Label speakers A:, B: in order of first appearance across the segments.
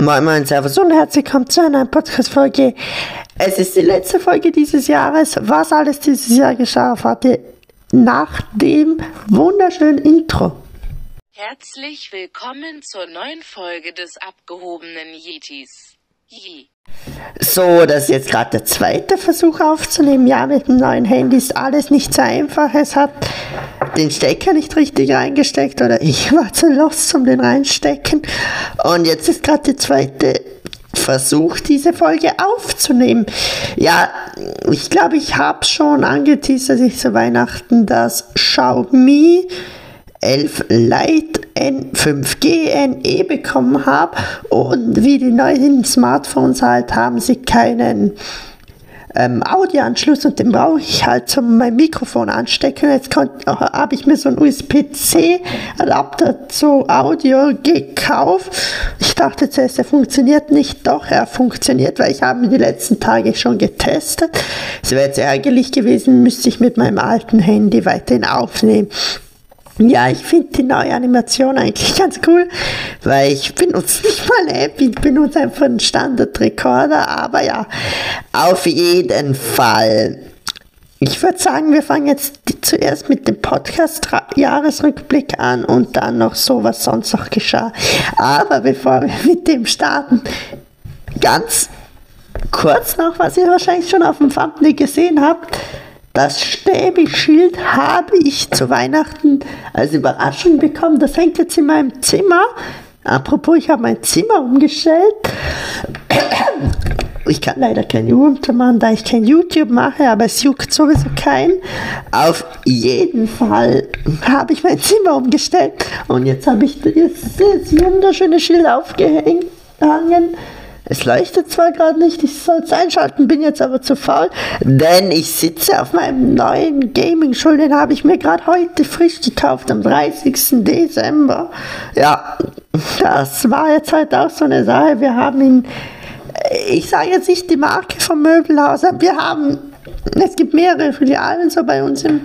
A: Moin Moin, Servus und herzlich willkommen zu einer Podcast-Folge. Es ist die letzte Folge dieses Jahres. Was alles dieses Jahr geschah, ihr nach dem wunderschönen Intro.
B: Herzlich willkommen zur neuen Folge des abgehobenen Yetis. Yee.
A: So, das ist jetzt gerade der zweite Versuch aufzunehmen. Ja, mit dem neuen Handy ist alles nicht so einfach. Es hat den Stecker nicht richtig reingesteckt oder ich war zu lost zum den reinstecken. Und jetzt ist gerade der zweite Versuch, diese Folge aufzunehmen. Ja, ich glaube, ich habe schon angeteasert, dass ich zu Weihnachten das Xiaomi 11 Lite N5G NE bekommen habe und wie die neuen Smartphones halt haben sie keinen ähm, Audioanschluss und den brauche ich halt zum mein Mikrofon anstecken. Jetzt habe ich mir so einen USB-C Adapter zu Audio gekauft. Ich dachte zuerst, er funktioniert nicht, doch er funktioniert, weil ich habe ihn die letzten Tage schon getestet. Es wäre jetzt ärgerlich gewesen, müsste ich mit meinem alten Handy weiterhin aufnehmen. Ja, ich finde die neue Animation eigentlich ganz cool, weil ich benutze nicht mal eine App, ich benutze einfach einen Standard-Recorder, aber ja, auf jeden Fall. Ich würde sagen, wir fangen jetzt zuerst mit dem Podcast-Jahresrückblick an und dann noch so, was sonst noch geschah. Aber bevor wir mit dem starten, ganz kurz noch, was ihr wahrscheinlich schon auf dem Thumbnail gesehen habt. Das Stäbeschild habe ich zu Weihnachten als Überraschung bekommen. Das hängt jetzt in meinem Zimmer. Apropos, ich habe mein Zimmer umgestellt. Ich kann leider kein YouTube machen, da ich kein YouTube mache, aber es juckt sowieso keinen. Auf jeden Fall habe ich mein Zimmer umgestellt und jetzt habe ich das wunderschöne Schild aufgehängt. Es leuchtet zwar gerade nicht, ich soll es einschalten, bin jetzt aber zu faul, denn ich sitze auf meinem neuen Gaming-Stuhl, den habe ich mir gerade heute frisch gekauft, am 30. Dezember. Ja, das war jetzt halt auch so eine Sache. Wir haben ihn, ich sage jetzt nicht die Marke vom Möbelhaus, aber wir haben, es gibt mehrere Filialen so bei uns im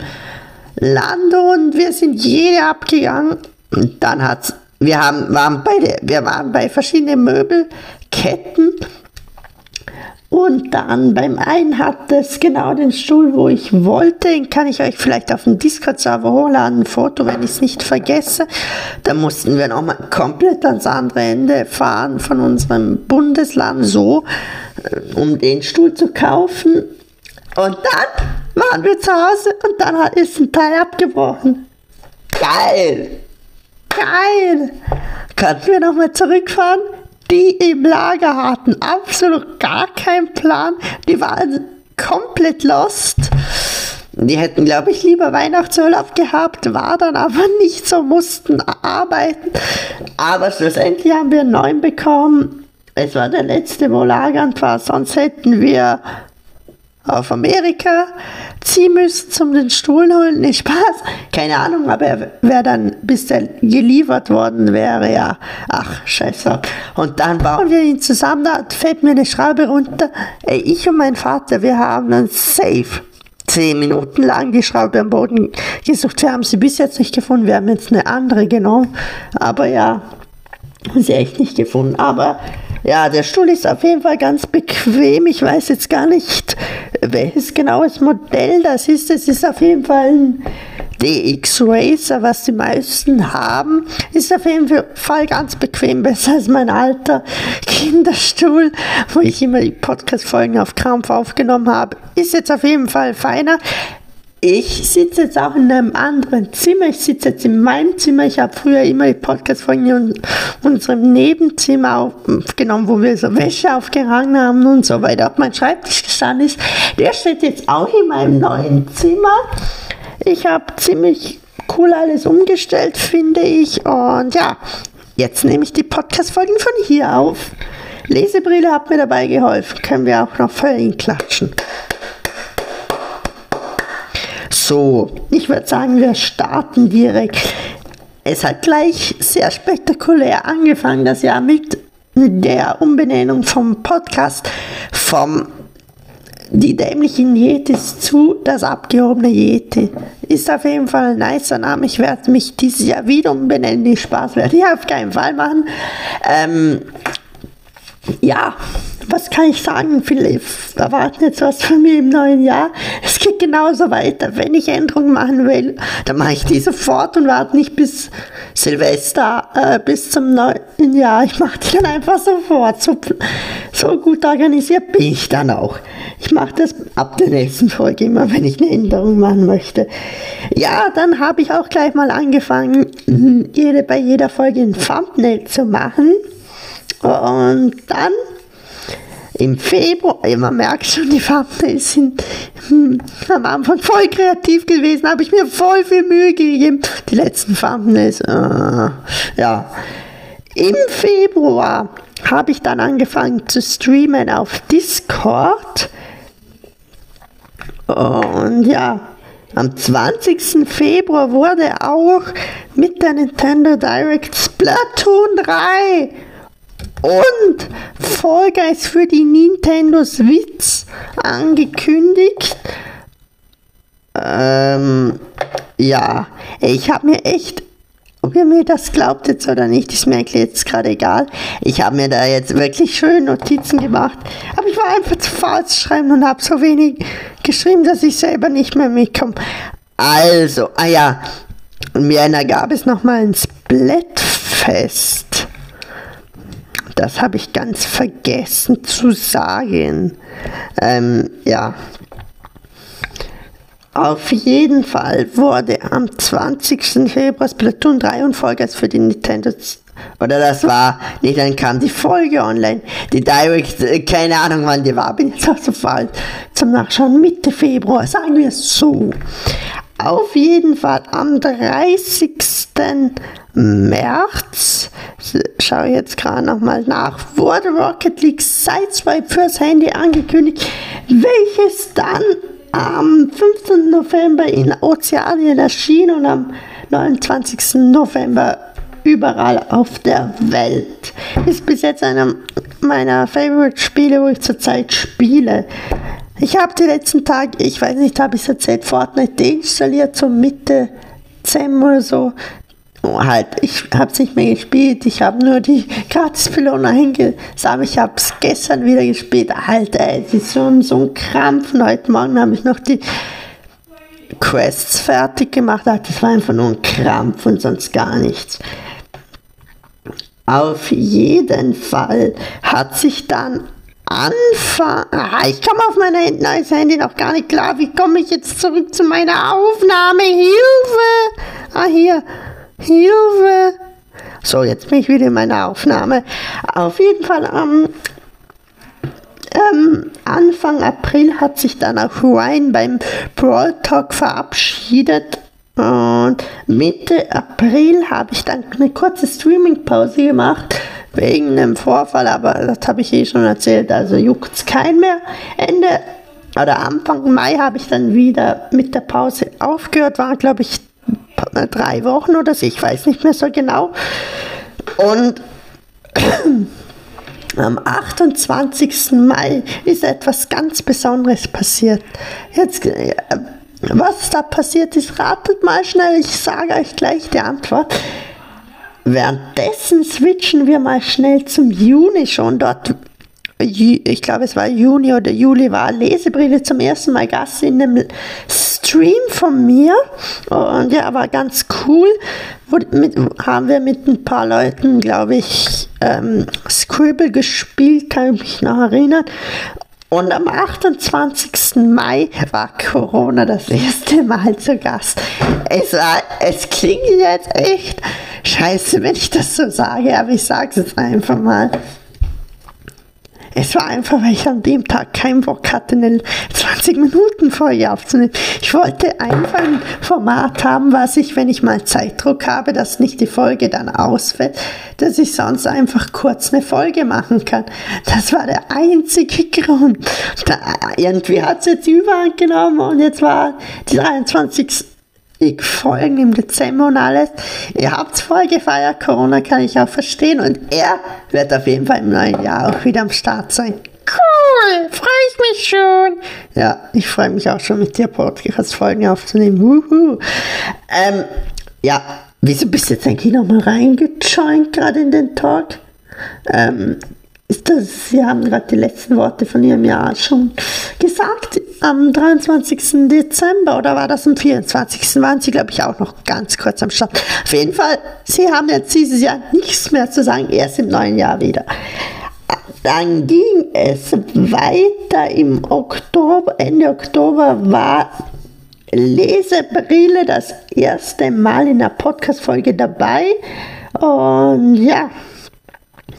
A: Land und wir sind jede abgegangen. Und dann hat's wir haben, waren bei wir waren bei verschiedenen Möbelketten und dann beim einen hat es genau den Stuhl, wo ich wollte. Den kann ich euch vielleicht auf dem Discord-Server hochladen, ein Foto, wenn ich es nicht vergesse. Da mussten wir nochmal komplett ans andere Ende fahren von unserem Bundesland, so, äh, um den Stuhl zu kaufen. Und dann waren wir zu Hause und dann ist ein Teil abgebrochen. Geil! Geil! Könnten wir nochmal zurückfahren? Die im Lager hatten absolut gar keinen Plan. Die waren komplett lost. Die hätten, glaube ich, lieber Weihnachtsurlaub gehabt, war dann aber nicht so, mussten arbeiten. Aber schlussendlich haben wir neuen bekommen. Es war der letzte, wo lagernd war, sonst hätten wir auf Amerika ziehen müssen zum den Stuhl holen. Nicht Spaß. Keine Ahnung, aber er wäre dann, bis der geliefert worden wäre, ja. Ach, scheiße. Und dann bauen wir ihn zusammen, da fällt mir eine Schraube runter. Ey, ich und mein Vater, wir haben einen Safe zehn Minuten lang die Schraube am Boden gesucht. Wir haben sie bis jetzt nicht gefunden. Wir haben jetzt eine andere genommen. Aber ja, sie echt nicht gefunden. Aber ja, der Stuhl ist auf jeden Fall ganz bequem. Ich weiß jetzt gar nicht, welches genaues Modell das ist. Es ist auf jeden Fall ein DX Racer, was die meisten haben. Ist auf jeden Fall ganz bequem, besser als mein alter Kinderstuhl, wo ich immer die Podcast-Folgen auf Krampf aufgenommen habe. Ist jetzt auf jeden Fall feiner. Ich sitze jetzt auch in einem anderen Zimmer. Ich sitze jetzt in meinem Zimmer. Ich habe früher immer die Podcast-Folgen in unserem Nebenzimmer aufgenommen, wo wir so Wäsche aufgehangen haben und so weiter. Ob mein Schreibtisch gestanden ist, der steht jetzt auch in meinem neuen Zimmer. Ich habe ziemlich cool alles umgestellt, finde ich. Und ja, jetzt nehme ich die Podcast-Folgen von hier auf. Lesebrille hat mir dabei geholfen. Können wir auch noch völlig klatschen. So, ich würde sagen, wir starten direkt. Es hat gleich sehr spektakulär angefangen, das Jahr mit der Umbenennung vom Podcast vom Die dämlichen Yetis zu das abgehobene Yeti. Ist auf jeden Fall ein nicer Name. Ich werde mich dieses Jahr wieder umbenennen. Die Spaß werde ich auf keinen Fall machen. Ähm, ja, was kann ich sagen? Viele erwarten jetzt was von mir im neuen Jahr. Es geht genauso weiter. Wenn ich Änderungen machen will, dann mache ich die sofort und warte nicht bis Silvester, äh, bis zum neuen Jahr. Ich mache die dann einfach sofort. So, so gut organisiert bin ich dann auch. Ich mache das ab der nächsten Folge immer, wenn ich eine Änderung machen möchte. Ja, dann habe ich auch gleich mal angefangen, jede, bei jeder Folge ein Thumbnail zu machen. Und dann im Februar, man merkt schon, die Thumbnails sind hm, am Anfang voll kreativ gewesen, habe ich mir voll viel Mühe gegeben. Die letzten Thumbnails, äh, ja. Im Februar habe ich dann angefangen zu streamen auf Discord. Und ja, am 20. Februar wurde auch mit der Nintendo Direct Splatoon 3 und Fall Guys für die Nintendo Switch angekündigt. Ähm, ja, ich habe mir echt, ob ihr mir das glaubt jetzt oder nicht, ist mir jetzt gerade egal. Ich habe mir da jetzt wirklich schön Notizen gemacht, aber ich war einfach zu faul zu schreiben und habe so wenig geschrieben, dass ich selber nicht mehr mitkomme. Also, ah ja, in Vienna gab es nochmal ein Splatfest. Das habe ich ganz vergessen zu sagen. Ähm, ja. Auf jeden Fall wurde am 20. Februar Splatoon 3 und Vollgas für die Nintendo oder das war, nicht dann kam die Folge online. Die Direct, äh, keine Ahnung wann die war, bin jetzt auch so falsch. Zum Nachschauen Mitte Februar, sagen wir es so. Auf jeden Fall am 30. März, schaue jetzt gerade nochmal nach, wurde Rocket League Sideswipe fürs Handy angekündigt, welches dann am 15. November in Ozeanien erschien und am 29. November überall auf der Welt. Ist bis jetzt einer meiner Favorite-Spiele, wo ich zurzeit spiele. Ich habe die letzten Tage, ich weiß nicht, habe ich es erzählt, Fortnite deinstalliert, so Mitte Dezember oder so. Halt, ich habe es nicht mehr gespielt, ich habe nur die Gratis-Pylone eingesammelt, ich habe es gestern wieder gespielt. Alter, es ist so, so ein Krampf und heute Morgen habe ich noch die Quests fertig gemacht. Das war einfach nur ein Krampf und sonst gar nichts. Auf jeden Fall hat sich dann Anfang. Ah, ich komme auf mein neues Handy noch gar nicht klar. Wie komme ich jetzt zurück zu meiner Aufnahme? Hilfe! Ah, hier. Hilfe! So, jetzt bin ich wieder in meiner Aufnahme. Auf jeden Fall am ähm, Anfang April hat sich dann auch Ryan beim Brawl Talk verabschiedet. Und Mitte April habe ich dann eine kurze Streaming-Pause gemacht wegen einem Vorfall, aber das habe ich eh schon erzählt, also juckt es kein mehr. Ende oder Anfang Mai habe ich dann wieder mit der Pause aufgehört, war glaube ich drei Wochen oder so, ich weiß nicht mehr so genau. Und am 28. Mai ist etwas ganz Besonderes passiert. Jetzt, äh, was da passiert ist, ratet mal schnell, ich sage euch gleich die Antwort. Währenddessen switchen wir mal schnell zum Juni schon. Dort, ich glaube, es war Juni oder Juli, war Lesebrille zum ersten Mal Gast in einem Stream von mir. Und ja, war ganz cool. Mit, haben wir mit ein paar Leuten, glaube ich, ähm, Scribble gespielt, kann ich mich noch erinnern. Und am 28. Mai war Corona das erste Mal zu Gast. Es, war, es klingt jetzt echt scheiße, wenn ich das so sage, aber ich sage es jetzt einfach mal. Es war einfach, weil ich an dem Tag keinen Bock hatte, eine 20-Minuten-Folge aufzunehmen. Ich wollte einfach ein Format haben, was ich, wenn ich mal Zeitdruck habe, dass nicht die Folge dann ausfällt, dass ich sonst einfach kurz eine Folge machen kann. Das war der einzige Grund. Da, irgendwie hat es jetzt überhand genommen und jetzt war die 23 Folgen im Dezember und alles. Ihr habt es voll gefeiert, Corona kann ich auch verstehen und er wird auf jeden Fall im neuen Jahr auch wieder am Start sein. Cool, freue ich mich schon. Ja, ich freue mich auch schon mit dir Podcast-Folgen aufzunehmen. Wuhu. Ähm, ja, wieso bist du jetzt eigentlich nochmal reingejoint gerade in den Talk? Ähm, das, Sie haben gerade die letzten Worte von Ihrem Jahr schon gesagt. Am 23. Dezember oder war das am 24. waren Sie, glaube ich, auch noch ganz kurz am Start. Auf jeden Fall, Sie haben jetzt dieses Jahr nichts mehr zu sagen, erst im neuen Jahr wieder. Dann ging es weiter im Oktober, Ende Oktober war Lesebrille das erste Mal in der Podcast-Folge dabei. Und ja,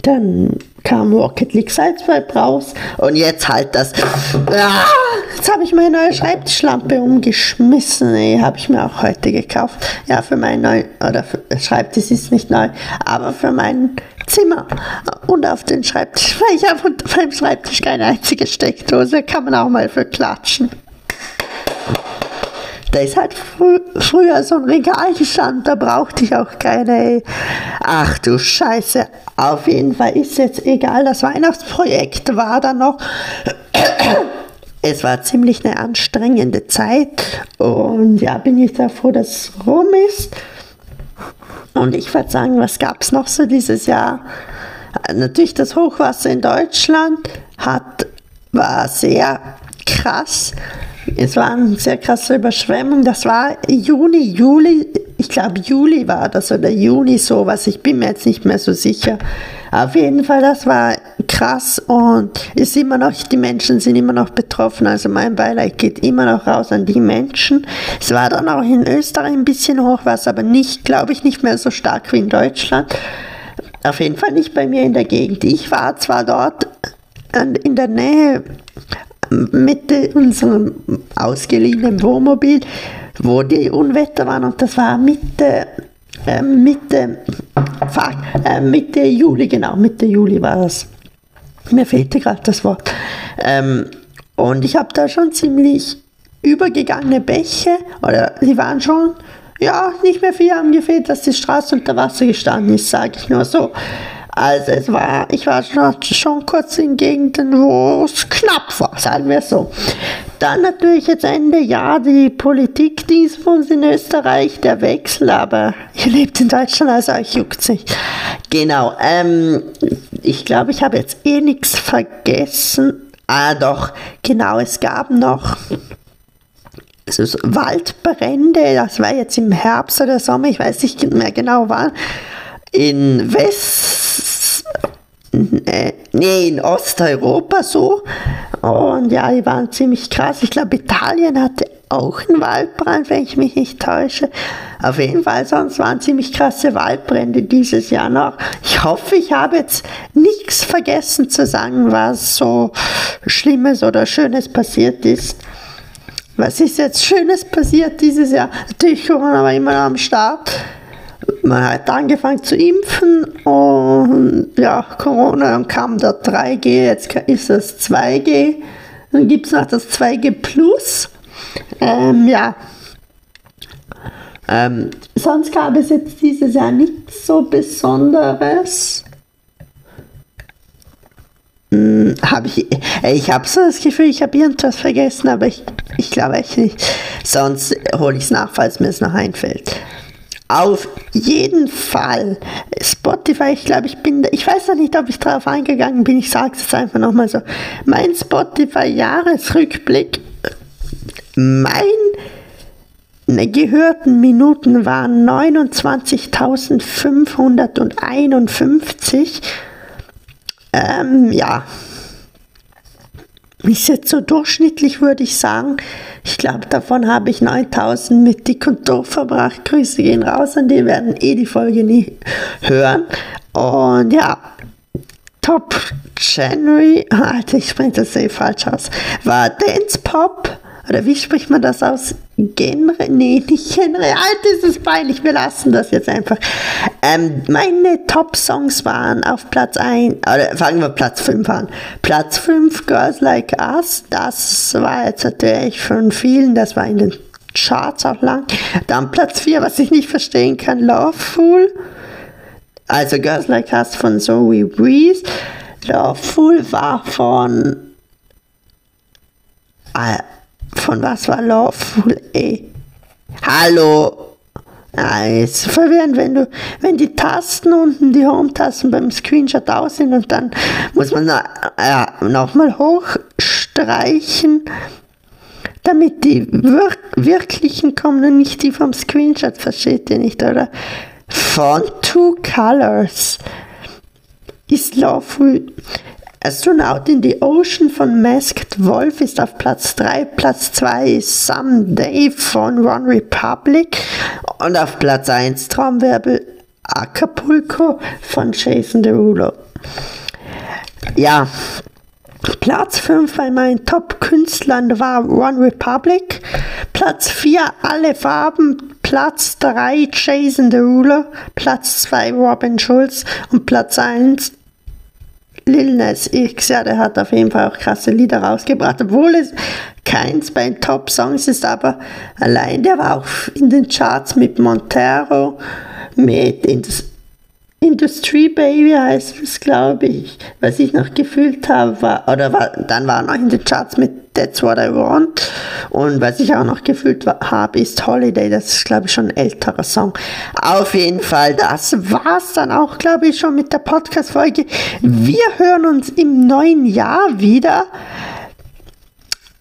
A: dann kam Rocket League Sideswipe raus und jetzt halt das. Ah, jetzt habe ich meine neue Schreibtischlampe umgeschmissen. Die habe ich mir auch heute gekauft. Ja, für mein neu oder für, Schreibtisch ist nicht neu, aber für mein Zimmer und auf den Schreibtisch. Weil ich habe unter meinem Schreibtisch keine einzige Steckdose, kann man auch mal für klatschen. Da ist halt frü früher so ein Regal gestanden, da brauchte ich auch keine. Ach du Scheiße. Auf jeden Fall ist jetzt egal. Das Weihnachtsprojekt war dann noch. Es war ziemlich eine anstrengende Zeit und ja, bin ich da froh, dass es rum ist. Und ich würde sagen, was gab es noch so dieses Jahr? Natürlich das Hochwasser in Deutschland hat, war sehr krass. Es war eine sehr krasse Überschwemmung. Das war Juni, Juli, ich glaube Juli war das oder Juni sowas. Ich bin mir jetzt nicht mehr so sicher. Auf jeden Fall, das war krass und ist immer noch, die Menschen sind immer noch betroffen. Also mein Beileid geht immer noch raus an die Menschen. Es war dann auch in Österreich ein bisschen Hochwasser, aber nicht, glaube ich, nicht mehr so stark wie in Deutschland. Auf jeden Fall nicht bei mir in der Gegend. Ich war zwar dort in der Nähe mit unserem ausgeliehenen Wohnmobil, wo die Unwetter waren und das war Mitte, äh, Mitte, äh, Mitte Juli, genau, Mitte Juli war das. Mir fehlte gerade das Wort. Ähm, und ich habe da schon ziemlich übergegangene Bäche, oder sie waren schon, ja, nicht mehr viel haben gefehlt, dass die Straße unter Wasser gestanden ist, sage ich nur so. Also es war, ich war schon, kurz in Gegenden, wo es knapp war, sagen wir so. Dann natürlich jetzt Ende Jahr die Politik Dienstfonds in Österreich, der Wechsel, aber ihr lebt in Deutschland, also euch juckt nicht. Genau, ähm, ich glaube, ich habe jetzt eh nichts vergessen. Ah, doch, genau, es gab noch also so Waldbrände, das war jetzt im Herbst oder Sommer, ich weiß nicht mehr genau wann, in West, nee, in Osteuropa so. Und ja, die waren ziemlich krass. Ich glaube, Italien hatte auch einen Waldbrand, wenn ich mich nicht täusche. Auf jeden Fall, sonst waren ziemlich krasse Waldbrände dieses Jahr noch. Ich hoffe, ich habe jetzt nichts vergessen zu sagen, was so Schlimmes oder Schönes passiert ist. Was ist jetzt Schönes passiert dieses Jahr? Natürlich Corona war immer am Start man hat angefangen zu impfen und ja, Corona, dann kam der 3G, jetzt ist das 2G, dann gibt es noch das 2G Plus. Ähm, ja, ähm, sonst gab es jetzt dieses Jahr nichts so Besonderes. Hm, habe ich, ich habe so das Gefühl, ich habe irgendwas vergessen, aber ich, ich glaube echt nicht. Sonst hole ich es nach, falls mir es noch einfällt. Auf jeden Fall. Spotify, ich glaube, ich bin, ich weiß noch nicht, ob ich drauf eingegangen bin, ich sage es einfach nochmal so. Mein Spotify-Jahresrückblick, meine gehörten Minuten waren 29.551. Ähm, ja, ist jetzt so durchschnittlich, würde ich sagen. Ich glaube, davon habe ich 9000 mit Dick und Doof verbracht. Grüße gehen raus an die werden eh die Folge nie hören. Und ja, Top January, Alter, ich spreche das eh falsch aus, war Dance Pop oder wie spricht man das aus? Genre? Nee, nicht Genre. Alter, ist es peinlich. Wir lassen das jetzt einfach. Ähm, meine Top-Songs waren auf Platz 1, oder fangen wir Platz 5 an. Platz 5, Girls Like Us. Das war jetzt natürlich von vielen, das war in den Charts auch lang. Dann Platz 4, was ich nicht verstehen kann, Loveful. Also Girls Like Us von Zoe Breeze. Loveful war von... Äh, von was war Lawful, ey? Hallo! Ah, ist verwirrend, wenn du, wenn die Tasten unten, die Home-Tasten beim Screenshot aus sind und dann muss man äh, nochmal hochstreichen, damit die wir wirklichen kommen und nicht die vom Screenshot, versteht ihr nicht, oder? Font Two Colors ist Lawful Astronaut in the Ocean von Masked Wolf ist auf Platz 3, Platz 2 ist Someday von One Republic und auf Platz 1 Traumwerbel Acapulco von Jason Derulo. Ja, Platz 5 bei meinen Top-Künstlern war One Republic. Platz 4 Alle Farben. Platz 3 Jason Derulo. Platz 2 Robin Schulz. Und Platz 1 Lil Nas X, ja, der hat auf jeden Fall auch krasse Lieder rausgebracht, obwohl es keins bei den Top-Songs ist, aber allein der war auch in den Charts mit Montero, mit Indus Industry Baby heißt es, glaube ich. Was ich noch gefühlt habe, war, oder war, dann war noch in den Charts mit That's What I Want. Und was ich auch noch gefühlt habe, ist Holiday. Das ist, glaube ich, schon ein älterer Song. Auf jeden Fall, das war's dann auch, glaube ich, schon mit der Podcast-Folge. Wir hören uns im neuen Jahr wieder.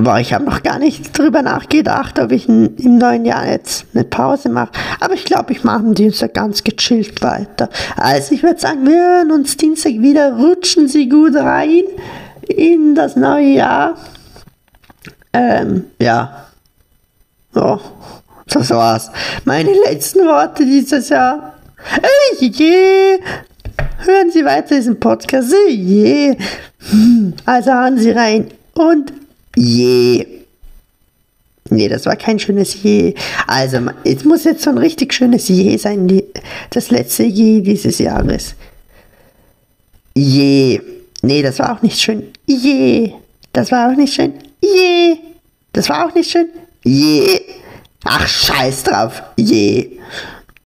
A: Boah, ich habe noch gar nicht drüber nachgedacht, ob ich im neuen Jahr jetzt eine Pause mache. Aber ich glaube, ich mache am Dienstag ganz gechillt weiter. Also ich würde sagen, wir hören uns Dienstag wieder. Rutschen Sie gut rein in das neue Jahr. Ähm, ja. Oh, das war's. Meine letzten Worte dieses Jahr. Hören Sie weiter diesen Podcast. Hm, also hören Sie rein und Je. Nee, das war kein schönes Je. Also, es muss jetzt so ein richtig schönes Je sein, die, das letzte Je dieses Jahres. Je. Nee, das war auch nicht schön. Je. Das war auch nicht schön. Je. Das war auch nicht schön. Je. Ach, scheiß drauf. Je.